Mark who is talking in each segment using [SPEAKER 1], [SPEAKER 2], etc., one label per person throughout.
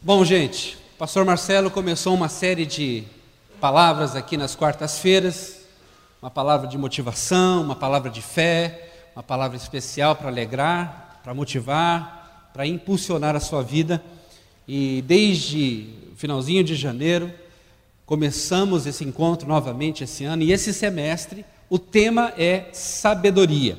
[SPEAKER 1] Bom, gente, o pastor Marcelo começou uma série de palavras aqui nas quartas-feiras, uma palavra de motivação, uma palavra de fé, uma palavra especial para alegrar, para motivar, para impulsionar a sua vida. E desde o finalzinho de janeiro, começamos esse encontro novamente esse ano, e esse semestre o tema é sabedoria.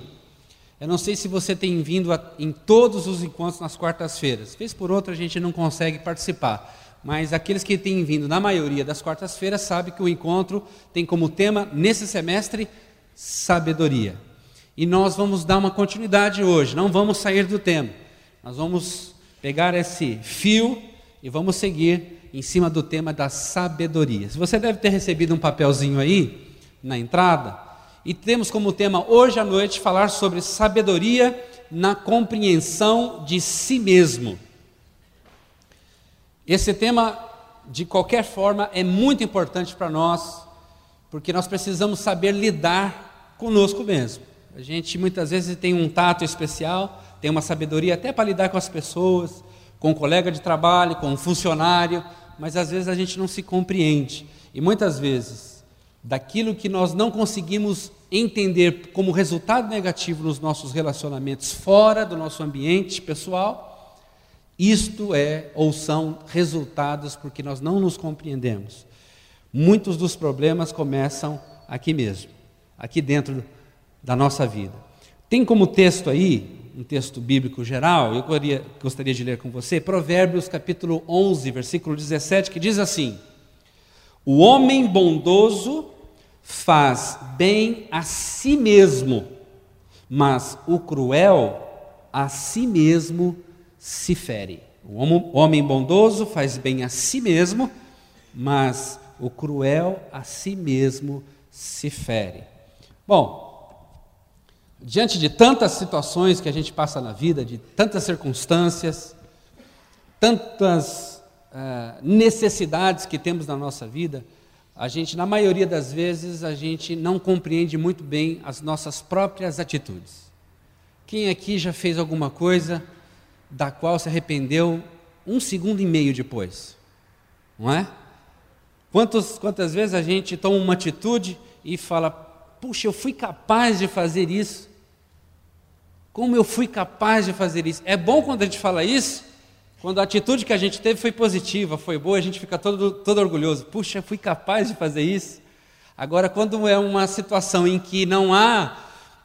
[SPEAKER 1] Eu não sei se você tem vindo a, em todos os encontros nas quartas-feiras. Vez por outra a gente não consegue participar. Mas aqueles que têm vindo na maioria das quartas-feiras sabem que o encontro tem como tema, nesse semestre, sabedoria. E nós vamos dar uma continuidade hoje, não vamos sair do tema. Nós vamos pegar esse fio e vamos seguir em cima do tema da sabedoria. Você deve ter recebido um papelzinho aí na entrada e temos como tema hoje à noite falar sobre sabedoria na compreensão de si mesmo. Esse tema, de qualquer forma, é muito importante para nós, porque nós precisamos saber lidar conosco mesmo. A gente muitas vezes tem um tato especial, tem uma sabedoria até para lidar com as pessoas, com um colega de trabalho, com um funcionário, mas às vezes a gente não se compreende. E muitas vezes daquilo que nós não conseguimos entender como resultado negativo nos nossos relacionamentos fora do nosso ambiente pessoal, isto é ou são resultados porque nós não nos compreendemos. Muitos dos problemas começam aqui mesmo, aqui dentro da nossa vida. Tem como texto aí, um texto bíblico geral, eu gostaria de ler com você, Provérbios capítulo 11, versículo 17, que diz assim: o homem bondoso faz bem a si mesmo, mas o cruel a si mesmo se fere. O homem bondoso faz bem a si mesmo, mas o cruel a si mesmo se fere. Bom, diante de tantas situações que a gente passa na vida, de tantas circunstâncias, tantas uh, necessidades que temos na nossa vida, a gente, na maioria das vezes, a gente não compreende muito bem as nossas próprias atitudes. Quem aqui já fez alguma coisa da qual se arrependeu um segundo e meio depois? Não é? Quantos, quantas vezes a gente toma uma atitude e fala: puxa, eu fui capaz de fazer isso? Como eu fui capaz de fazer isso? É bom quando a gente fala isso, quando a atitude que a gente teve foi positiva, foi boa, a gente fica todo, todo orgulhoso. Puxa, fui capaz de fazer isso. Agora, quando é uma situação em que não há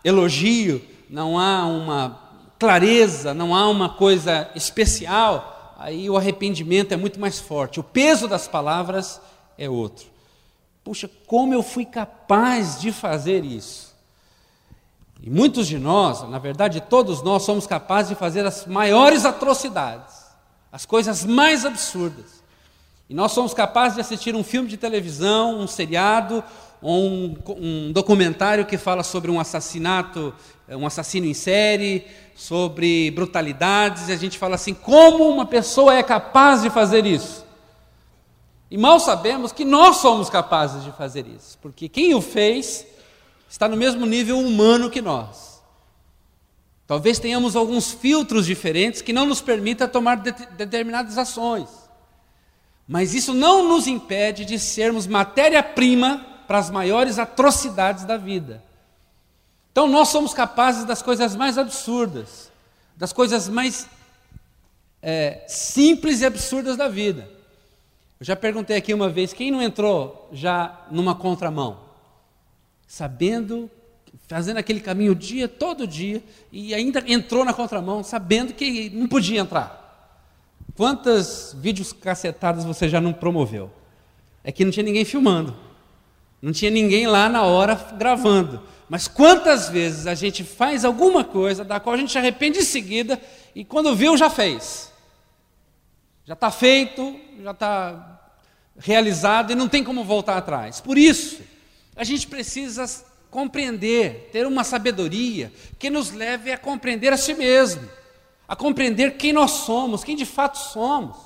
[SPEAKER 1] elogio, não há uma clareza, não há uma coisa especial, aí o arrependimento é muito mais forte. O peso das palavras é outro. Puxa, como eu fui capaz de fazer isso? E muitos de nós, na verdade, todos nós somos capazes de fazer as maiores atrocidades as coisas mais absurdas. E nós somos capazes de assistir um filme de televisão, um seriado, ou um, um documentário que fala sobre um assassinato, eh, um assassino em série, sobre brutalidades, e a gente fala assim: como uma pessoa é capaz de fazer isso? E mal sabemos que nós somos capazes de fazer isso, porque quem o fez está no mesmo nível humano que nós. Talvez tenhamos alguns filtros diferentes que não nos permitam tomar de determinadas ações. Mas isso não nos impede de sermos matéria-prima para as maiores atrocidades da vida. Então nós somos capazes das coisas mais absurdas, das coisas mais é, simples e absurdas da vida. Eu já perguntei aqui uma vez: quem não entrou já numa contramão? Sabendo fazendo aquele caminho o dia, todo dia, e ainda entrou na contramão, sabendo que não podia entrar. Quantas vídeos cacetados você já não promoveu? É que não tinha ninguém filmando, não tinha ninguém lá na hora gravando. Mas quantas vezes a gente faz alguma coisa da qual a gente se arrepende em seguida e quando viu já fez? Já está feito, já está realizado e não tem como voltar atrás. Por isso, a gente precisa compreender, ter uma sabedoria que nos leve a compreender a si mesmo, a compreender quem nós somos, quem de fato somos.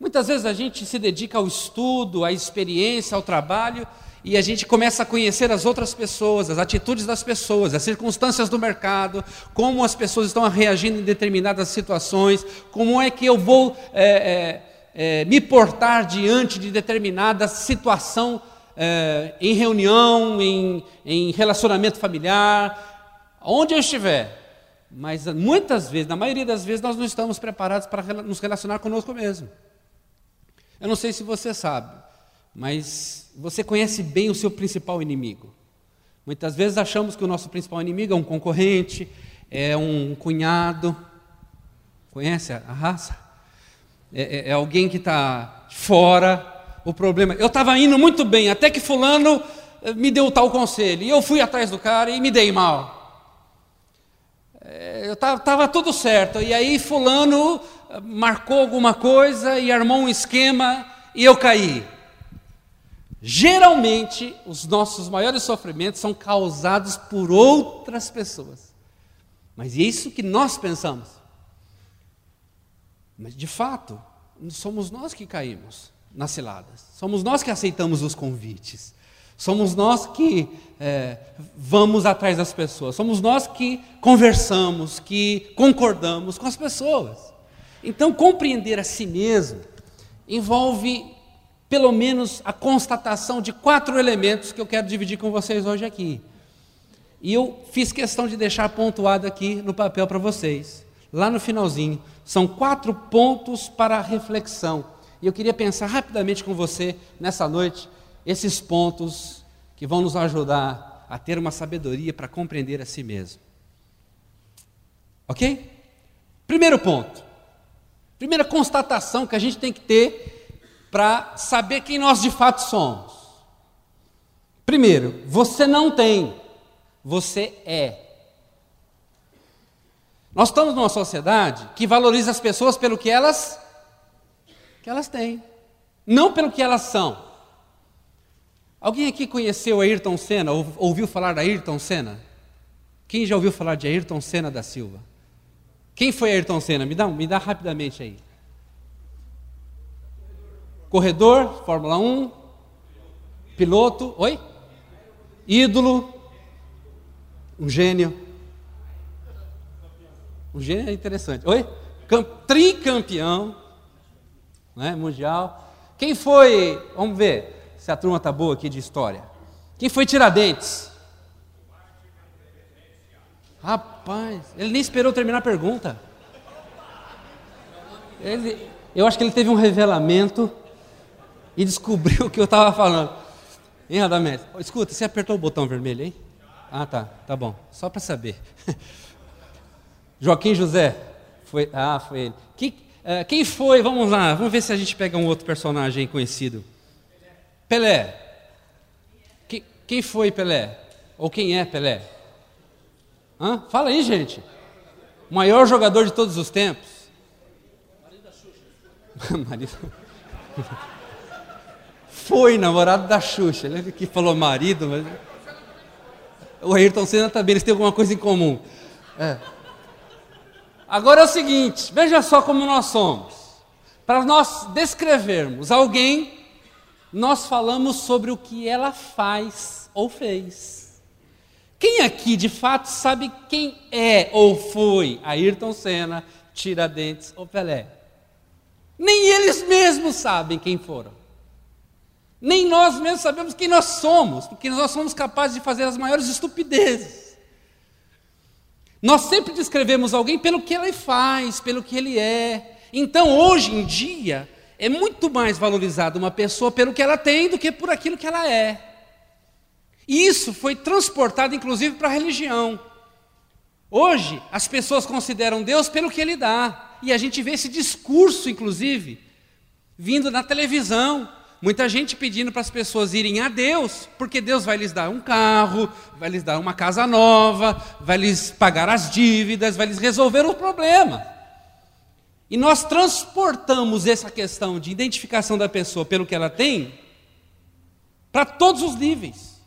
[SPEAKER 1] Muitas vezes a gente se dedica ao estudo, à experiência, ao trabalho, e a gente começa a conhecer as outras pessoas, as atitudes das pessoas, as circunstâncias do mercado, como as pessoas estão reagindo em determinadas situações, como é que eu vou é, é, é, me portar diante de determinada situação é, em reunião, em, em relacionamento familiar, onde eu estiver. Mas muitas vezes, na maioria das vezes, nós não estamos preparados para nos relacionar conosco mesmo. Eu não sei se você sabe, mas você conhece bem o seu principal inimigo. Muitas vezes achamos que o nosso principal inimigo é um concorrente, é um cunhado. Conhece a raça? É, é, é alguém que está fora. O problema. Eu estava indo muito bem, até que Fulano eh, me deu tal conselho. E eu fui atrás do cara e me dei mal. É, eu estava tudo certo. E aí Fulano eh, marcou alguma coisa e armou um esquema e eu caí. Geralmente, os nossos maiores sofrimentos são causados por outras pessoas. Mas é isso que nós pensamos. Mas, de fato, somos nós que caímos nas ciladas. Somos nós que aceitamos os convites. Somos nós que é, vamos atrás das pessoas. Somos nós que conversamos, que concordamos com as pessoas. Então, compreender a si mesmo envolve pelo menos a constatação de quatro elementos que eu quero dividir com vocês hoje aqui. E eu fiz questão de deixar pontuado aqui no papel para vocês, lá no finalzinho. São quatro pontos para reflexão. E eu queria pensar rapidamente com você nessa noite esses pontos que vão nos ajudar a ter uma sabedoria para compreender a si mesmo. Ok? Primeiro ponto. Primeira constatação que a gente tem que ter para saber quem nós de fato somos. Primeiro, você não tem, você é. Nós estamos numa sociedade que valoriza as pessoas pelo que elas que elas têm, não pelo que elas são. Alguém aqui conheceu Ayrton Senna, ou ouviu falar da Ayrton Senna? Quem já ouviu falar de Ayrton Senna da Silva? Quem foi Ayrton Senna? Me dá, me dá rapidamente aí. Corredor, Fórmula 1, piloto, oi? Ídolo, um gênio. Um gênio é interessante. Oi? Camp, tricampeão né, mundial. Quem foi, vamos ver se a turma está boa aqui de história. Quem foi Tiradentes? Rapaz, ele nem esperou terminar a pergunta. Ele, eu acho que ele teve um revelamento e descobriu o que eu estava falando. Hein, Radamés? Escuta, você apertou o botão vermelho, hein? Ah, tá, tá bom. Só para saber. Joaquim José. Foi, ah, foi ele. Uh, quem foi? Vamos lá, vamos ver se a gente pega um outro personagem conhecido. Pelé. Que, quem foi Pelé? Ou quem é Pelé? Hã? Fala aí, gente. O maior jogador de todos os tempos. Marido da Xuxa. Marido. Foi namorado da Xuxa. Ele que falou marido, mas. O Ayrton Senna também, eles têm alguma coisa em comum. É. Agora é o seguinte: veja só como nós somos. Para nós descrevermos alguém, nós falamos sobre o que ela faz ou fez. Quem aqui de fato sabe quem é ou foi Ayrton Senna, Tiradentes ou Pelé? Nem eles mesmos sabem quem foram. Nem nós mesmos sabemos quem nós somos, porque nós somos capazes de fazer as maiores estupidezes. Nós sempre descrevemos alguém pelo que ele faz, pelo que ele é. Então, hoje em dia, é muito mais valorizada uma pessoa pelo que ela tem do que por aquilo que ela é. E isso foi transportado, inclusive, para a religião. Hoje, as pessoas consideram Deus pelo que ele dá. E a gente vê esse discurso, inclusive, vindo na televisão Muita gente pedindo para as pessoas irem a Deus, porque Deus vai lhes dar um carro, vai lhes dar uma casa nova, vai lhes pagar as dívidas, vai lhes resolver o problema. E nós transportamos essa questão de identificação da pessoa pelo que ela tem para todos os níveis.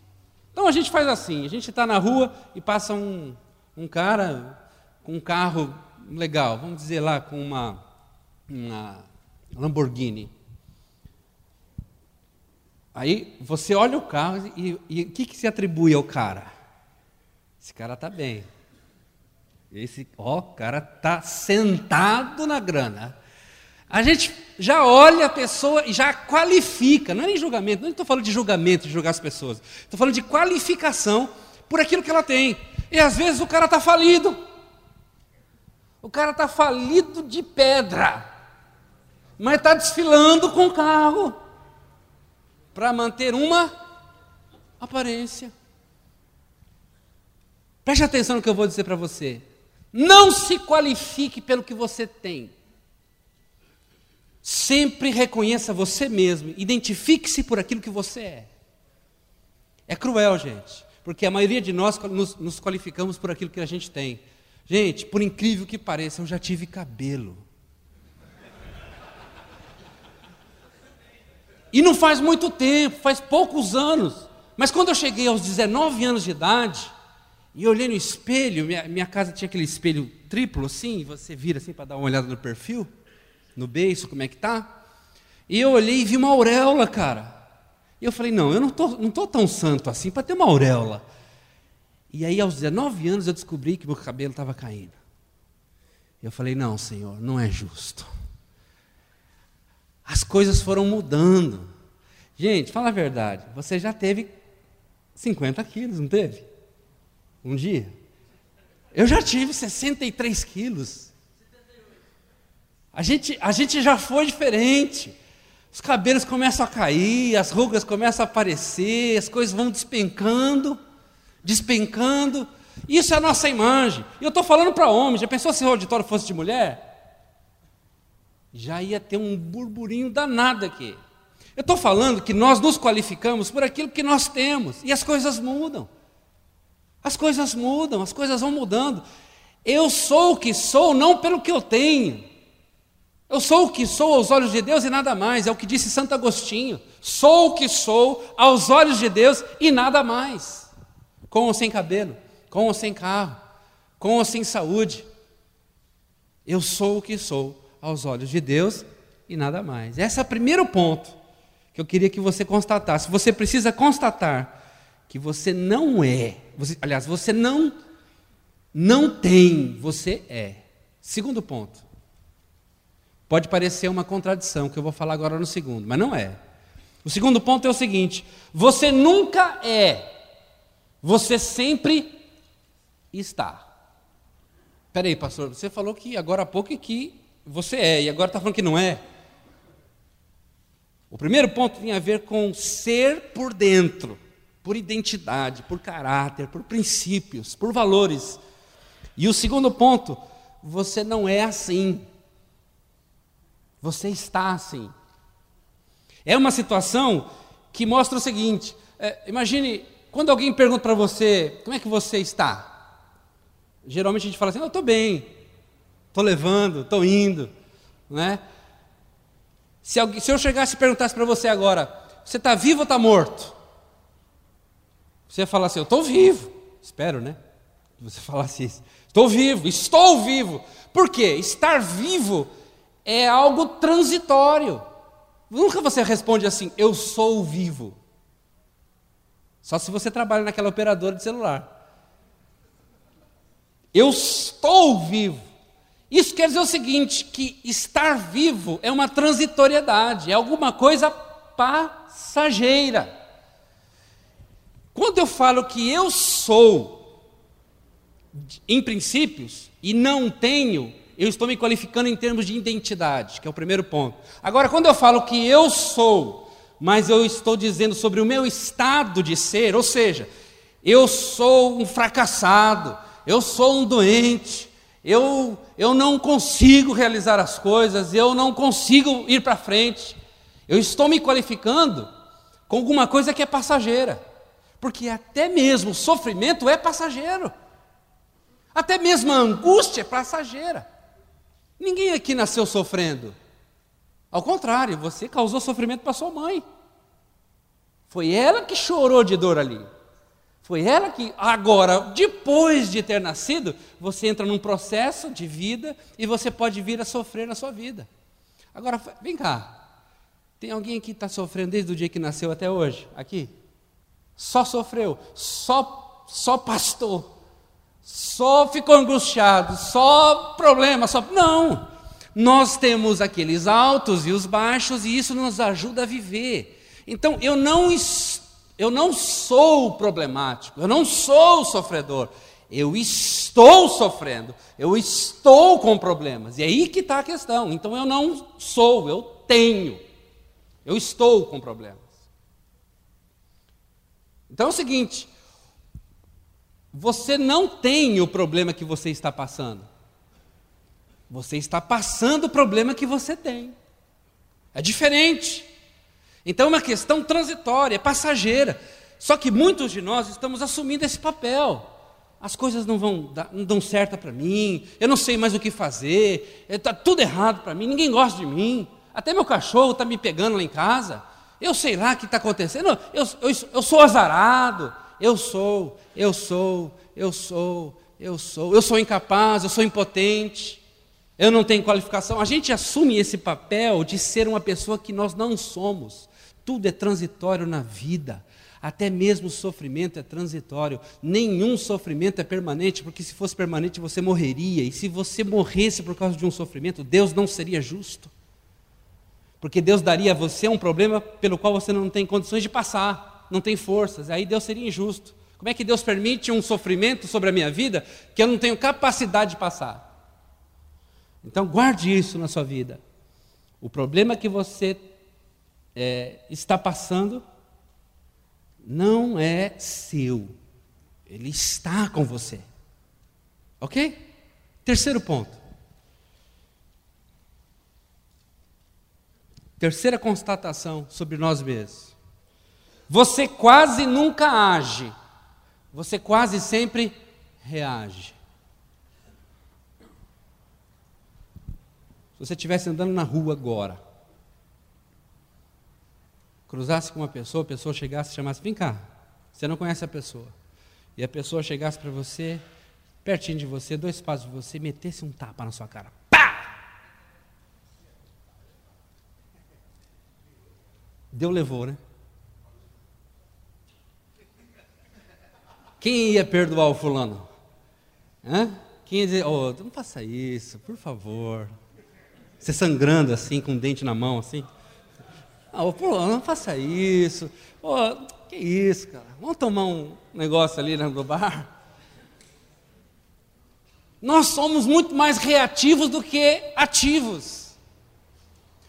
[SPEAKER 1] Então a gente faz assim: a gente está na rua e passa um, um cara com um carro legal, vamos dizer lá, com uma, uma Lamborghini. Aí você olha o carro e, e o que, que se atribui ao cara? Esse cara está bem. Esse, ó, cara está sentado na grana. A gente já olha a pessoa e já qualifica, não é nem julgamento, não estou falando de julgamento, de julgar as pessoas, estou falando de qualificação por aquilo que ela tem. E às vezes o cara está falido, o cara está falido de pedra, mas está desfilando com o carro para manter uma aparência. Preste atenção no que eu vou dizer para você. Não se qualifique pelo que você tem. Sempre reconheça você mesmo, identifique-se por aquilo que você é. É cruel, gente, porque a maioria de nós nos, nos, qualificamos por aquilo que a gente tem. Gente, por incrível que pareça, eu já tive cabelo. E não faz muito tempo, faz poucos anos. Mas quando eu cheguei aos 19 anos de idade, e olhei no espelho, minha, minha casa tinha aquele espelho triplo assim, você vira assim para dar uma olhada no perfil no beiço, como é que tá? E eu olhei e vi uma auréola, cara. E eu falei, não, eu não tô, não tô tão santo assim para ter uma auréola. E aí, aos 19 anos, eu descobri que meu cabelo estava caindo. Eu falei, não, Senhor, não é justo. As coisas foram mudando. Gente, fala a verdade, você já teve 50 quilos, não teve? Um dia? Eu já tive 63 quilos. A gente, a gente já foi diferente. Os cabelos começam a cair, as rugas começam a aparecer, as coisas vão despencando, despencando. Isso é a nossa imagem. E eu estou falando para homens. Já pensou se o auditório fosse de mulher? Já ia ter um burburinho danado aqui. Eu estou falando que nós nos qualificamos por aquilo que nós temos. E as coisas mudam. As coisas mudam, as coisas vão mudando. Eu sou o que sou não pelo que eu tenho, eu sou o que sou aos olhos de Deus e nada mais, é o que disse Santo Agostinho. Sou o que sou aos olhos de Deus e nada mais. Com ou sem cabelo, com ou sem carro, com ou sem saúde. Eu sou o que sou aos olhos de Deus e nada mais. Esse é o primeiro ponto que eu queria que você constatasse. Você precisa constatar que você não é, você, aliás, você não não tem, você é. Segundo ponto. Pode parecer uma contradição, que eu vou falar agora no segundo, mas não é. O segundo ponto é o seguinte: você nunca é, você sempre está. Peraí, pastor, você falou que agora há pouco que você é, e agora está falando que não é. O primeiro ponto tem a ver com ser por dentro, por identidade, por caráter, por princípios, por valores. E o segundo ponto, você não é assim. Você está assim. É uma situação que mostra o seguinte: é, imagine quando alguém pergunta para você como é que você está. Geralmente a gente fala assim: eu estou bem, estou levando, estou indo, né? Se, alguém, se eu chegasse e perguntasse para você agora, você está vivo ou está morto? Você ia falar assim: eu estou vivo. Espero, né? Que você falasse isso. Estou vivo, estou vivo. Por quê? Estar vivo é algo transitório. Nunca você responde assim, eu sou vivo. Só se você trabalha naquela operadora de celular. Eu estou vivo. Isso quer dizer o seguinte: que estar vivo é uma transitoriedade, é alguma coisa passageira. Quando eu falo que eu sou, em princípios, e não tenho eu estou me qualificando em termos de identidade, que é o primeiro ponto. Agora, quando eu falo que eu sou, mas eu estou dizendo sobre o meu estado de ser, ou seja, eu sou um fracassado, eu sou um doente, eu, eu não consigo realizar as coisas, eu não consigo ir para frente. Eu estou me qualificando com alguma coisa que é passageira, porque até mesmo o sofrimento é passageiro, até mesmo a angústia é passageira. Ninguém aqui nasceu sofrendo. Ao contrário, você causou sofrimento para sua mãe. Foi ela que chorou de dor ali. Foi ela que, agora, depois de ter nascido, você entra num processo de vida e você pode vir a sofrer na sua vida. Agora, vem cá. Tem alguém que está sofrendo desde o dia que nasceu até hoje? Aqui? Só sofreu, só, só pastor só ficou angustiado, só problema, só. Não! nós temos aqueles altos e os baixos e isso nos ajuda a viver. Então eu não eu não sou problemático, eu não sou sofredor. Eu estou sofrendo, eu estou com problemas. E é aí que está a questão. Então eu não sou, eu tenho. Eu estou com problemas. Então é o seguinte: você não tem o problema que você está passando. Você está passando o problema que você tem. É diferente. Então é uma questão transitória, passageira. Só que muitos de nós estamos assumindo esse papel. As coisas não vão dar, não dão certo para mim, eu não sei mais o que fazer, está tudo errado para mim, ninguém gosta de mim, até meu cachorro está me pegando lá em casa, eu sei lá o que está acontecendo, eu, eu, eu sou azarado, eu sou, eu sou, eu sou, eu sou, eu sou incapaz, eu sou impotente. Eu não tenho qualificação. A gente assume esse papel de ser uma pessoa que nós não somos. Tudo é transitório na vida. Até mesmo o sofrimento é transitório. Nenhum sofrimento é permanente, porque se fosse permanente você morreria. E se você morresse por causa de um sofrimento, Deus não seria justo. Porque Deus daria a você um problema pelo qual você não tem condições de passar, não tem forças. Aí Deus seria injusto. Como é que Deus permite um sofrimento sobre a minha vida que eu não tenho capacidade de passar? Então guarde isso na sua vida. O problema que você é, está passando não é seu, ele está com você. Ok? Terceiro ponto. Terceira constatação sobre nós mesmos. Você quase nunca age, você quase sempre reage. Se você estivesse andando na rua agora, cruzasse com uma pessoa, a pessoa chegasse e chamasse, vem cá, você não conhece a pessoa. E a pessoa chegasse para você, pertinho de você, dois passos de você, metesse um tapa na sua cara. Pá! Deu, levou, né? Quem ia perdoar o fulano? Hã? Quem ia dizer, oh, não faça isso, por favor. Você sangrando assim, com o dente na mão, assim. Ah, pô, não faça isso. Pô, que isso, cara? Vamos tomar um negócio ali no bar? Nós somos muito mais reativos do que ativos.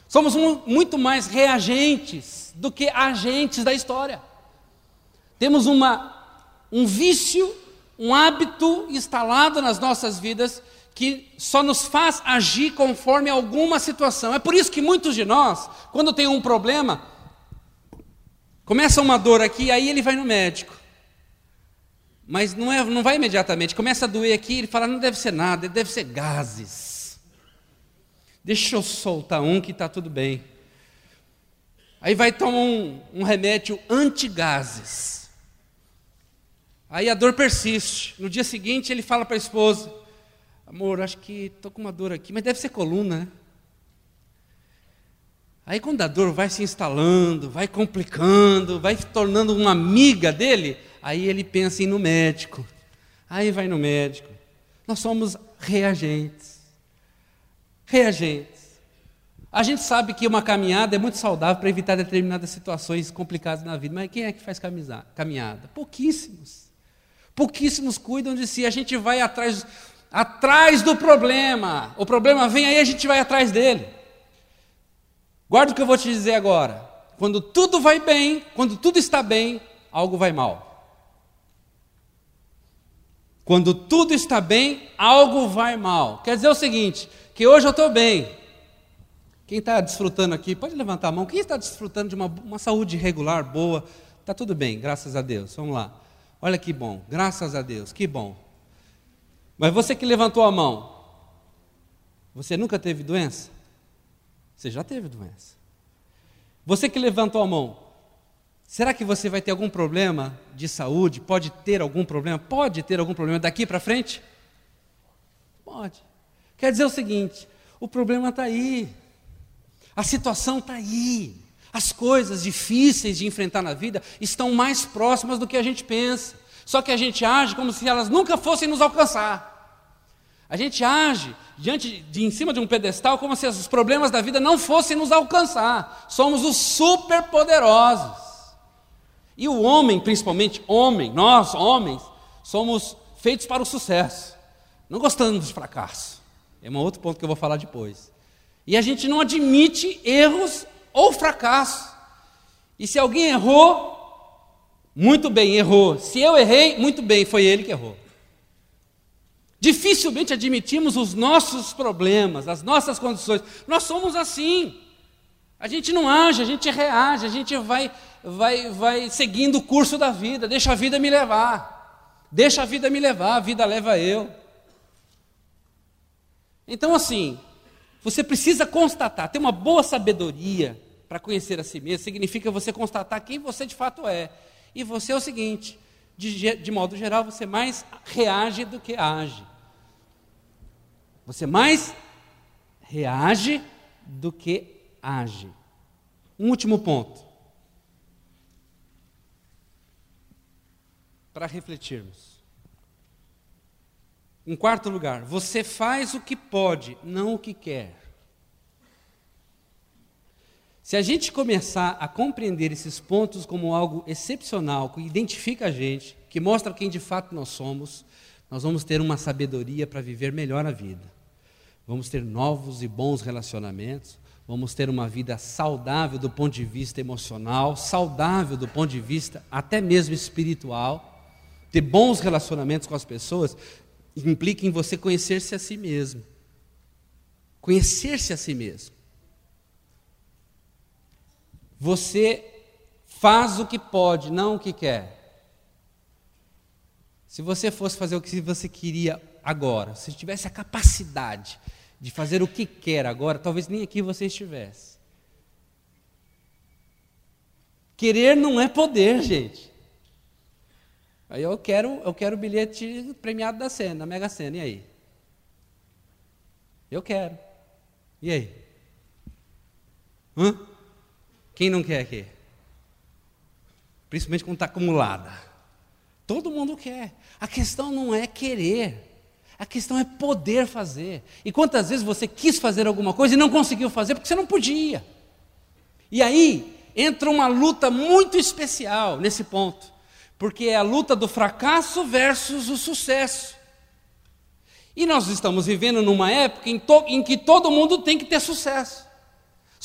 [SPEAKER 1] Somos muito mais reagentes do que agentes da história. Temos uma, um vício, um hábito instalado nas nossas vidas que só nos faz agir conforme alguma situação. É por isso que muitos de nós, quando tem um problema, começa uma dor aqui, aí ele vai no médico. Mas não, é, não vai imediatamente, começa a doer aqui, ele fala, não deve ser nada, deve ser gases. Deixa eu soltar um que está tudo bem. Aí vai tomar um, um remédio anti-gases. Aí a dor persiste. No dia seguinte ele fala para a esposa: Amor, acho que estou com uma dor aqui, mas deve ser coluna, né? Aí quando a dor vai se instalando, vai complicando, vai se tornando uma amiga dele, aí ele pensa em ir no médico. Aí vai no médico. Nós somos reagentes. Reagentes. A gente sabe que uma caminhada é muito saudável para evitar determinadas situações complicadas na vida, mas quem é que faz caminhada? Pouquíssimos. Pouquíssimos cuidam de si. A gente vai atrás atrás do problema. O problema vem aí, a gente vai atrás dele. Guarda o que eu vou te dizer agora. Quando tudo vai bem, quando tudo está bem, algo vai mal. Quando tudo está bem, algo vai mal. Quer dizer o seguinte: que hoje eu estou bem. Quem está desfrutando aqui, pode levantar a mão. Quem está desfrutando de uma, uma saúde regular, boa, está tudo bem, graças a Deus. Vamos lá. Olha que bom, graças a Deus, que bom. Mas você que levantou a mão, você nunca teve doença? Você já teve doença. Você que levantou a mão, será que você vai ter algum problema de saúde? Pode ter algum problema? Pode ter algum problema daqui para frente? Pode. Quer dizer o seguinte: o problema está aí, a situação está aí, as coisas difíceis de enfrentar na vida estão mais próximas do que a gente pensa. Só que a gente age como se elas nunca fossem nos alcançar. A gente age diante de em cima de um pedestal como se os problemas da vida não fossem nos alcançar. Somos os superpoderosos. E o homem, principalmente homem, nós homens, somos feitos para o sucesso. Não gostamos de fracasso. É um outro ponto que eu vou falar depois. E a gente não admite erros ou fracasso. E se alguém errou, muito bem, errou. Se eu errei, muito bem, foi ele que errou. Dificilmente admitimos os nossos problemas, as nossas condições. Nós somos assim. A gente não age, a gente reage, a gente vai, vai, vai seguindo o curso da vida. Deixa a vida me levar. Deixa a vida me levar, a vida leva eu. Então, assim, você precisa constatar, ter uma boa sabedoria para conhecer a si mesmo, significa você constatar quem você de fato é. E você é o seguinte: de, de modo geral, você mais reage do que age. Você mais reage do que age. Um último ponto. Para refletirmos. Em quarto lugar, você faz o que pode, não o que quer. Se a gente começar a compreender esses pontos como algo excepcional, que identifica a gente, que mostra quem de fato nós somos, nós vamos ter uma sabedoria para viver melhor a vida. Vamos ter novos e bons relacionamentos, vamos ter uma vida saudável do ponto de vista emocional, saudável do ponto de vista até mesmo espiritual. Ter bons relacionamentos com as pessoas implica em você conhecer-se a si mesmo. Conhecer-se a si mesmo. Você faz o que pode, não o que quer. Se você fosse fazer o que você queria agora, se tivesse a capacidade de fazer o que quer agora, talvez nem aqui você estivesse. Querer não é poder, gente. Aí eu quero, eu quero o bilhete premiado da cena, da Mega Sena, e aí? Eu quero. E aí? Hã? Quem não quer aqui? Principalmente quando está acumulada. Todo mundo quer. A questão não é querer. A questão é poder fazer. E quantas vezes você quis fazer alguma coisa e não conseguiu fazer porque você não podia? E aí entra uma luta muito especial nesse ponto, porque é a luta do fracasso versus o sucesso. E nós estamos vivendo numa época em, em que todo mundo tem que ter sucesso.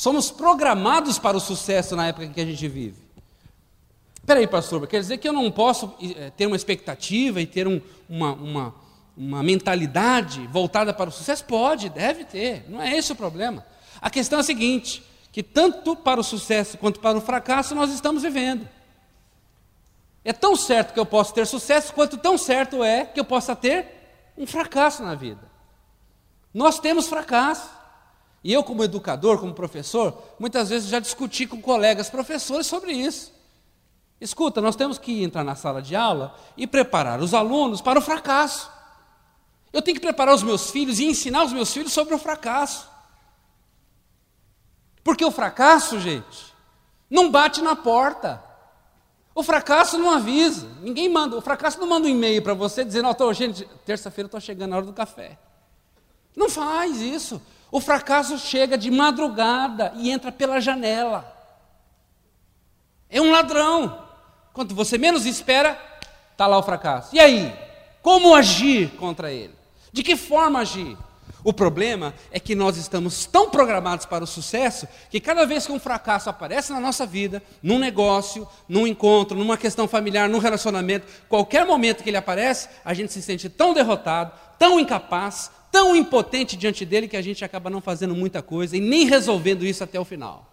[SPEAKER 1] Somos programados para o sucesso na época em que a gente vive. Espera aí, pastor, quer dizer que eu não posso eh, ter uma expectativa e ter um, uma, uma, uma mentalidade voltada para o sucesso? Pode, deve ter, não é esse o problema. A questão é a seguinte: que tanto para o sucesso quanto para o fracasso nós estamos vivendo. É tão certo que eu posso ter sucesso, quanto tão certo é que eu possa ter um fracasso na vida. Nós temos fracasso. E eu, como educador, como professor, muitas vezes já discuti com colegas professores sobre isso. Escuta, nós temos que entrar na sala de aula e preparar os alunos para o fracasso. Eu tenho que preparar os meus filhos e ensinar os meus filhos sobre o fracasso. Porque o fracasso, gente, não bate na porta. O fracasso não avisa. Ninguém manda. O fracasso não manda um e-mail para você dizendo: oh, gente, terça-feira estou chegando na hora do café. Não faz isso. O fracasso chega de madrugada e entra pela janela. É um ladrão. Quando você menos espera, está lá o fracasso. E aí? Como agir contra ele? De que forma agir? O problema é que nós estamos tão programados para o sucesso que cada vez que um fracasso aparece na nossa vida, num negócio, num encontro, numa questão familiar, num relacionamento, qualquer momento que ele aparece, a gente se sente tão derrotado, tão incapaz, tão impotente diante dele que a gente acaba não fazendo muita coisa e nem resolvendo isso até o final.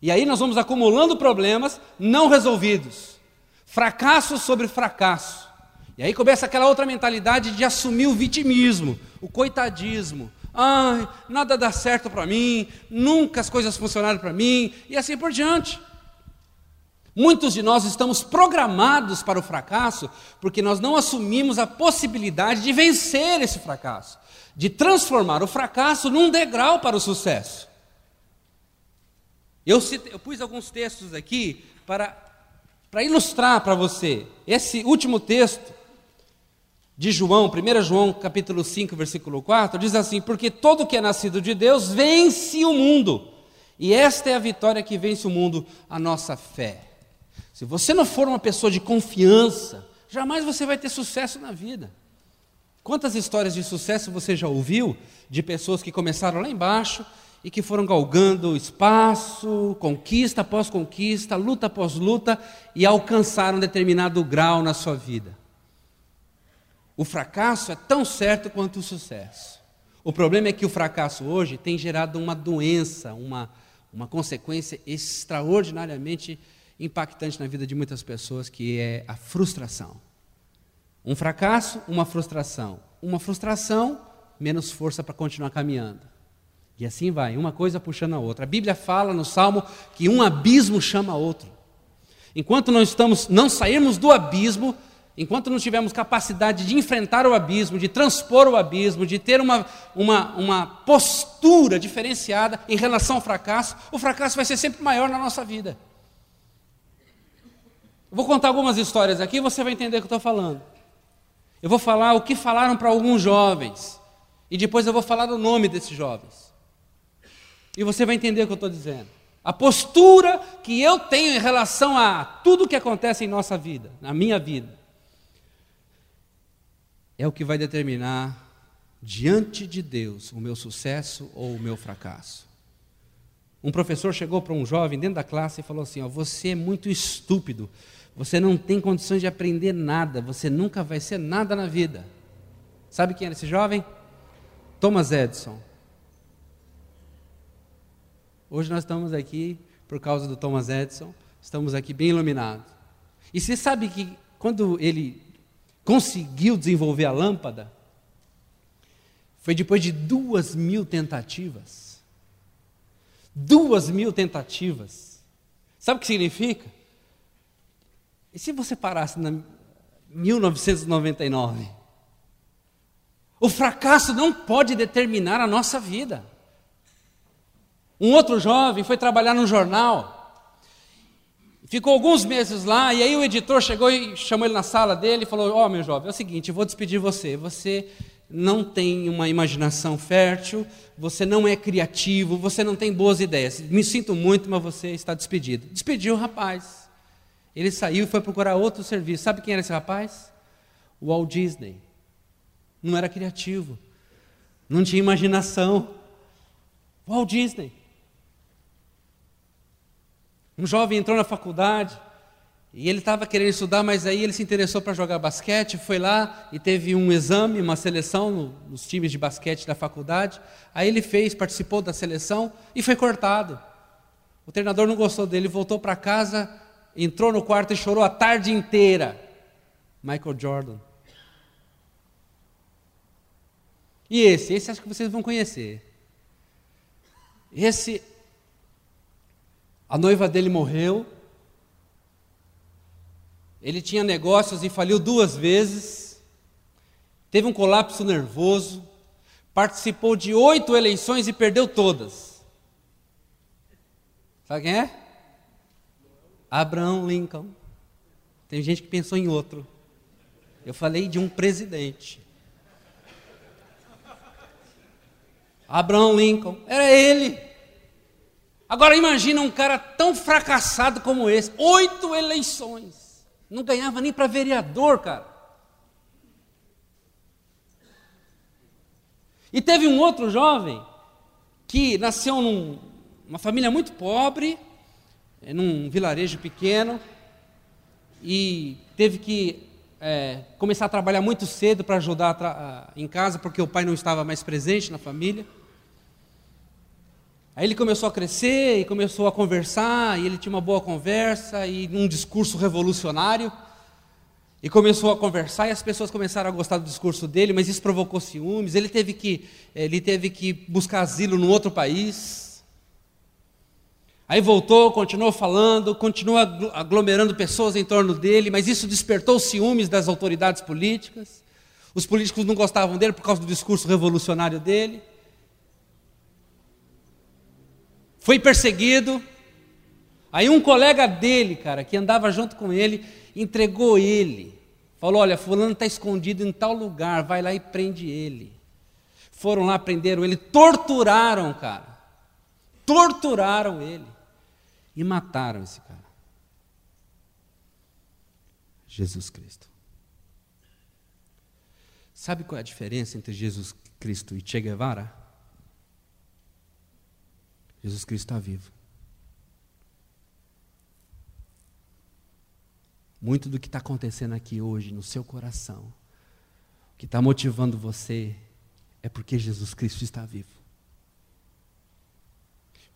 [SPEAKER 1] E aí nós vamos acumulando problemas não resolvidos, fracasso sobre fracasso. E aí começa aquela outra mentalidade de assumir o vitimismo, o coitadismo. Ai, nada dá certo para mim, nunca as coisas funcionaram para mim, e assim por diante. Muitos de nós estamos programados para o fracasso porque nós não assumimos a possibilidade de vencer esse fracasso, de transformar o fracasso num degrau para o sucesso. Eu, eu pus alguns textos aqui para, para ilustrar para você. Esse último texto de João, 1 João capítulo 5, versículo 4, diz assim: Porque todo que é nascido de Deus vence o mundo, e esta é a vitória que vence o mundo, a nossa fé. Se você não for uma pessoa de confiança, jamais você vai ter sucesso na vida. Quantas histórias de sucesso você já ouviu de pessoas que começaram lá embaixo e que foram galgando espaço, conquista após conquista, luta após luta e alcançaram um determinado grau na sua vida? O fracasso é tão certo quanto o sucesso. O problema é que o fracasso hoje tem gerado uma doença, uma, uma consequência extraordinariamente impactante na vida de muitas pessoas, que é a frustração. Um fracasso, uma frustração. Uma frustração, menos força para continuar caminhando. E assim vai, uma coisa puxando a outra. A Bíblia fala no Salmo que um abismo chama outro. Enquanto não estamos, não sairmos do abismo, Enquanto não tivermos capacidade de enfrentar o abismo, de transpor o abismo, de ter uma, uma, uma postura diferenciada em relação ao fracasso, o fracasso vai ser sempre maior na nossa vida. Eu vou contar algumas histórias aqui e você vai entender o que eu estou falando. Eu vou falar o que falaram para alguns jovens, e depois eu vou falar o nome desses jovens. E você vai entender o que eu estou dizendo. A postura que eu tenho em relação a tudo o que acontece em nossa vida, na minha vida é o que vai determinar diante de Deus o meu sucesso ou o meu fracasso. Um professor chegou para um jovem dentro da classe e falou assim: ó, Você é muito estúpido, você não tem condições de aprender nada, você nunca vai ser nada na vida. Sabe quem era esse jovem? Thomas Edison. Hoje nós estamos aqui por causa do Thomas Edison, estamos aqui bem iluminados. E você sabe que quando ele conseguiu desenvolver a lâmpada foi depois de duas mil tentativas. Duas mil tentativas. Sabe o que significa? E se você parasse na 1999? O fracasso não pode determinar a nossa vida. Um outro jovem foi trabalhar num jornal Ficou alguns meses lá, e aí o editor chegou e chamou ele na sala dele e falou: Ó, oh, meu jovem, é o seguinte, vou despedir você. Você não tem uma imaginação fértil, você não é criativo, você não tem boas ideias. Me sinto muito, mas você está despedido. Despediu o rapaz. Ele saiu e foi procurar outro serviço. Sabe quem era esse rapaz? Walt Disney. Não era criativo, não tinha imaginação. Walt Disney. Um jovem entrou na faculdade e ele estava querendo estudar, mas aí ele se interessou para jogar basquete, foi lá e teve um exame, uma seleção no, nos times de basquete da faculdade. Aí ele fez, participou da seleção e foi cortado. O treinador não gostou dele, voltou para casa, entrou no quarto e chorou a tarde inteira. Michael Jordan. E esse, esse acho que vocês vão conhecer. Esse a noiva dele morreu. Ele tinha negócios e faliu duas vezes. Teve um colapso nervoso. Participou de oito eleições e perdeu todas. Sabe quem é? Abraham Lincoln. Tem gente que pensou em outro. Eu falei de um presidente. Abraham Lincoln. Era ele. Agora imagina um cara tão fracassado como esse, oito eleições, não ganhava nem para vereador, cara. E teve um outro jovem que nasceu numa num, família muito pobre, num vilarejo pequeno, e teve que é, começar a trabalhar muito cedo para ajudar em casa, porque o pai não estava mais presente na família. Aí ele começou a crescer e começou a conversar, e ele tinha uma boa conversa e um discurso revolucionário. E começou a conversar e as pessoas começaram a gostar do discurso dele, mas isso provocou ciúmes. Ele teve que, ele teve que buscar asilo num outro país. Aí voltou, continuou falando, continuou aglomerando pessoas em torno dele, mas isso despertou ciúmes das autoridades políticas. Os políticos não gostavam dele por causa do discurso revolucionário dele. foi perseguido. Aí um colega dele, cara, que andava junto com ele, entregou ele Falou: olha, fulano está escondido em tal lugar, vai lá e prende ele. Foram lá, prenderam ele, torturaram cara. Torturaram ele. E mataram esse cara. Jesus Cristo. Sabe qual é a diferença entre Jesus Cristo e Che Guevara? Jesus Cristo está vivo. Muito do que está acontecendo aqui hoje no seu coração, o que está motivando você, é porque Jesus Cristo está vivo.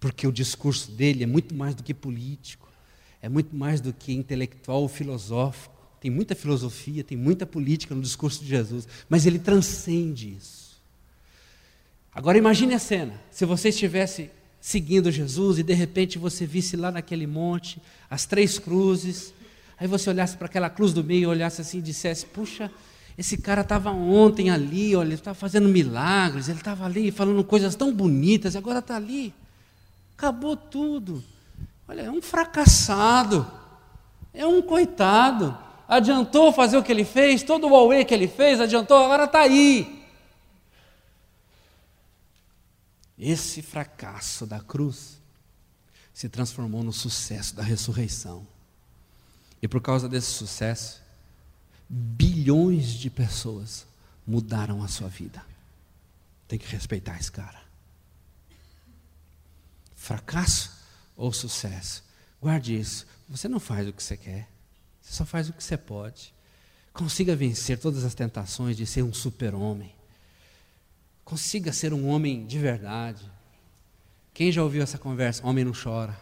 [SPEAKER 1] Porque o discurso dele é muito mais do que político, é muito mais do que intelectual ou filosófico. Tem muita filosofia, tem muita política no discurso de Jesus, mas ele transcende isso. Agora imagine a cena: se você estivesse seguindo Jesus e de repente você visse lá naquele monte as três cruzes, Aí você olhasse para aquela cruz do meio, olhasse assim e dissesse: Puxa, esse cara estava ontem ali, olha, ele estava fazendo milagres, ele estava ali falando coisas tão bonitas, agora está ali. Acabou tudo. Olha, é um fracassado, é um coitado. Adiantou fazer o que ele fez, todo o Huawei que ele fez, adiantou, agora está aí. Esse fracasso da cruz se transformou no sucesso da ressurreição. E por causa desse sucesso, bilhões de pessoas mudaram a sua vida. Tem que respeitar esse cara. Fracasso ou sucesso? Guarde isso. Você não faz o que você quer, você só faz o que você pode. Consiga vencer todas as tentações de ser um super-homem. Consiga ser um homem de verdade. Quem já ouviu essa conversa? Homem não chora.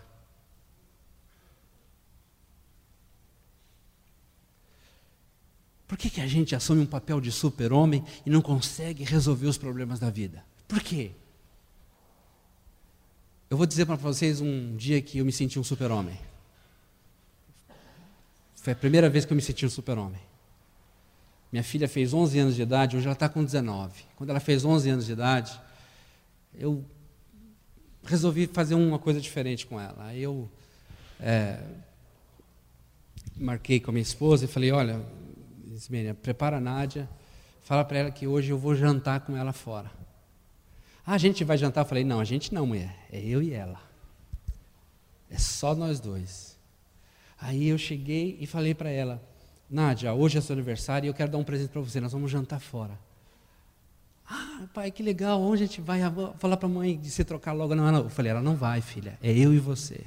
[SPEAKER 1] Por que, que a gente assume um papel de super-homem e não consegue resolver os problemas da vida? Por quê? Eu vou dizer para vocês um dia que eu me senti um super-homem. Foi a primeira vez que eu me senti um super-homem. Minha filha fez 11 anos de idade, hoje ela está com 19. Quando ela fez 11 anos de idade, eu resolvi fazer uma coisa diferente com ela. Aí eu é, marquei com a minha esposa e falei: olha, Miriam, prepara a Nádia, fala para ela que hoje eu vou jantar com ela fora. Ah, a gente vai jantar? Eu falei, não, a gente não, mulher, é eu e ela. É só nós dois. Aí eu cheguei e falei para ela, Nádia, hoje é seu aniversário e eu quero dar um presente para você, nós vamos jantar fora. Ah, pai, que legal, onde a gente vai? Eu falar para a mãe de se trocar logo. Não, não. Eu falei, ela não vai, filha, é eu e você.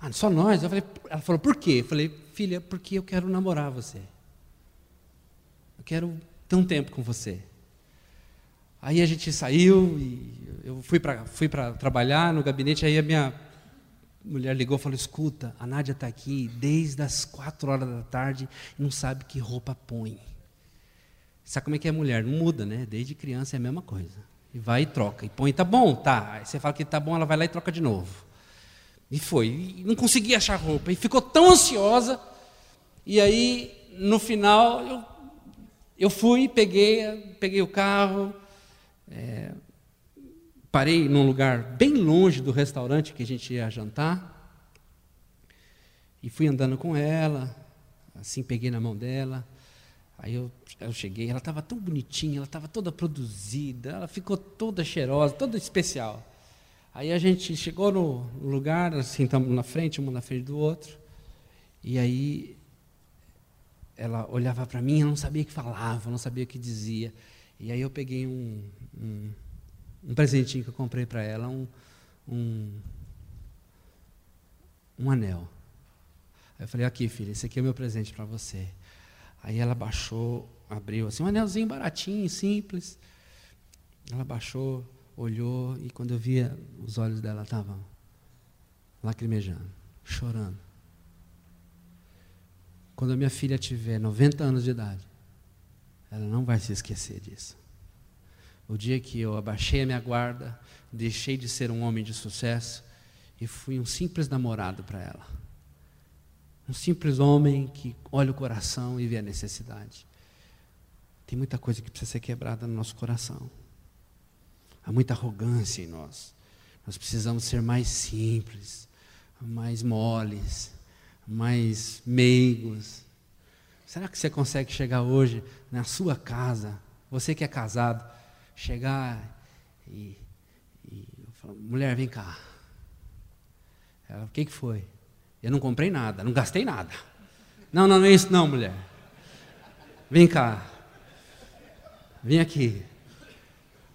[SPEAKER 1] Ah, só nós? Falei, ela falou, por quê? Eu falei, filha, porque eu quero namorar você. Eu quero ter um tempo com você. Aí a gente saiu e eu fui para fui trabalhar no gabinete, aí a minha mulher ligou e falou, escuta, a Nádia está aqui desde as quatro horas da tarde e não sabe que roupa põe. Sabe como é que é mulher? Não muda, né? Desde criança é a mesma coisa. E vai e troca. E põe, tá bom, tá. Aí você fala que tá bom, ela vai lá e troca de novo. E foi. E não conseguia achar roupa. E ficou tão ansiosa. E aí, no final, eu, eu fui, peguei, peguei o carro, é, parei num lugar bem longe do restaurante que a gente ia jantar. E fui andando com ela, assim, peguei na mão dela. Aí eu, eu cheguei, ela estava tão bonitinha, ela estava toda produzida, ela ficou toda cheirosa, toda especial. Aí a gente chegou no lugar, assim, estamos na frente, um na frente do outro. E aí ela olhava para mim, ela não sabia o que falava, não sabia o que dizia. E aí eu peguei um, um, presentinho que eu comprei para ela, um, um, um anel. Aí eu falei, aqui filha, esse aqui é o meu presente para você. Aí ela baixou, abriu assim, um anelzinho baratinho, simples. Ela baixou, olhou e quando eu via, os olhos dela estavam lacrimejando, chorando. Quando a minha filha tiver 90 anos de idade, ela não vai se esquecer disso. O dia que eu abaixei a minha guarda, deixei de ser um homem de sucesso e fui um simples namorado para ela. Um simples homem que olha o coração e vê a necessidade. Tem muita coisa que precisa ser quebrada no nosso coração. Há muita arrogância em nós. Nós precisamos ser mais simples, mais moles, mais meigos. Será que você consegue chegar hoje na sua casa, você que é casado, chegar e, e falar, mulher, vem cá. Ela, o que, que foi? Eu não comprei nada, não gastei nada. Não, não, não é isso não, mulher. Vem cá. Vem aqui.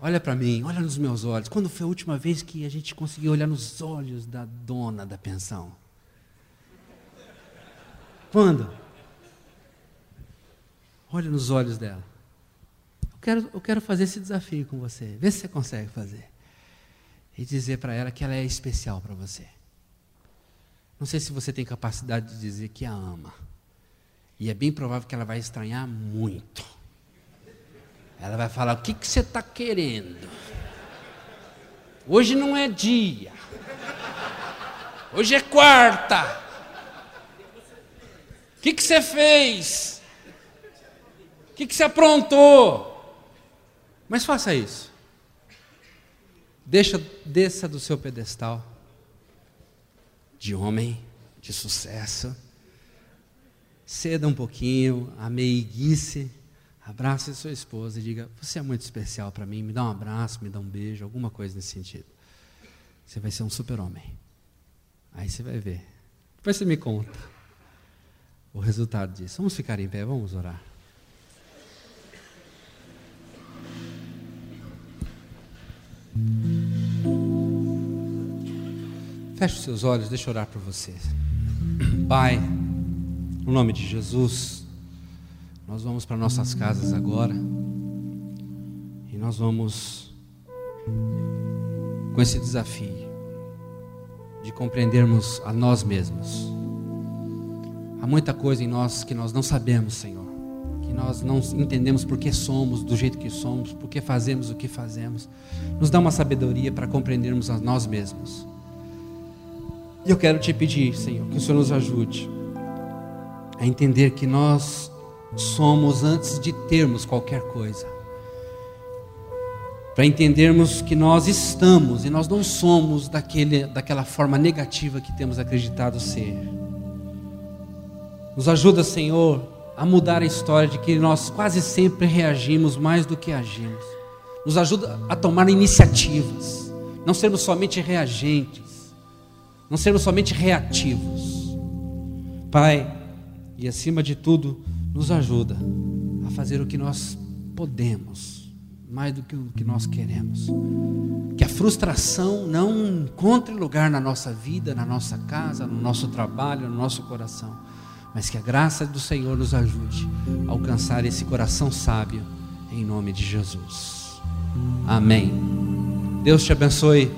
[SPEAKER 1] Olha para mim, olha nos meus olhos. Quando foi a última vez que a gente conseguiu olhar nos olhos da dona da pensão? Quando? Olha nos olhos dela. Quero, eu quero fazer esse desafio com você. Vê se você consegue fazer. E dizer para ela que ela é especial para você. Não sei se você tem capacidade de dizer que a ama. E é bem provável que ela vai estranhar muito. Ela vai falar: O que, que você está querendo? Hoje não é dia. Hoje é quarta. O que, que você fez? O que, que você aprontou? Mas faça isso. Deixa, desça do seu pedestal de homem, de sucesso. Ceda um pouquinho, a meiguice. Abrace sua esposa e diga: Você é muito especial para mim. Me dá um abraço, me dá um beijo, alguma coisa nesse sentido. Você vai ser um super-homem. Aí você vai ver. Depois você me conta o resultado disso. Vamos ficar em pé, vamos orar. Feche os seus olhos, deixa eu orar por você. Pai, no nome de Jesus, nós vamos para nossas casas agora e nós vamos com esse desafio de compreendermos a nós mesmos. Há muita coisa em nós que nós não sabemos, Senhor nós não entendemos por que somos do jeito que somos, por que fazemos o que fazemos. Nos dá uma sabedoria para compreendermos a nós mesmos. E eu quero te pedir, Senhor, que o Senhor nos ajude a entender que nós somos antes de termos qualquer coisa. Para entendermos que nós estamos e nós não somos daquele, daquela forma negativa que temos acreditado ser. Nos ajuda, Senhor, a mudar a história de que nós quase sempre reagimos mais do que agimos. Nos ajuda a tomar iniciativas, não sermos somente reagentes, não sermos somente reativos. Pai, e acima de tudo, nos ajuda a fazer o que nós podemos, mais do que o que nós queremos. Que a frustração não encontre lugar na nossa vida, na nossa casa, no nosso trabalho, no nosso coração mas que a graça do Senhor nos ajude a alcançar esse coração sábio, em nome de Jesus. Amém. Deus te abençoe.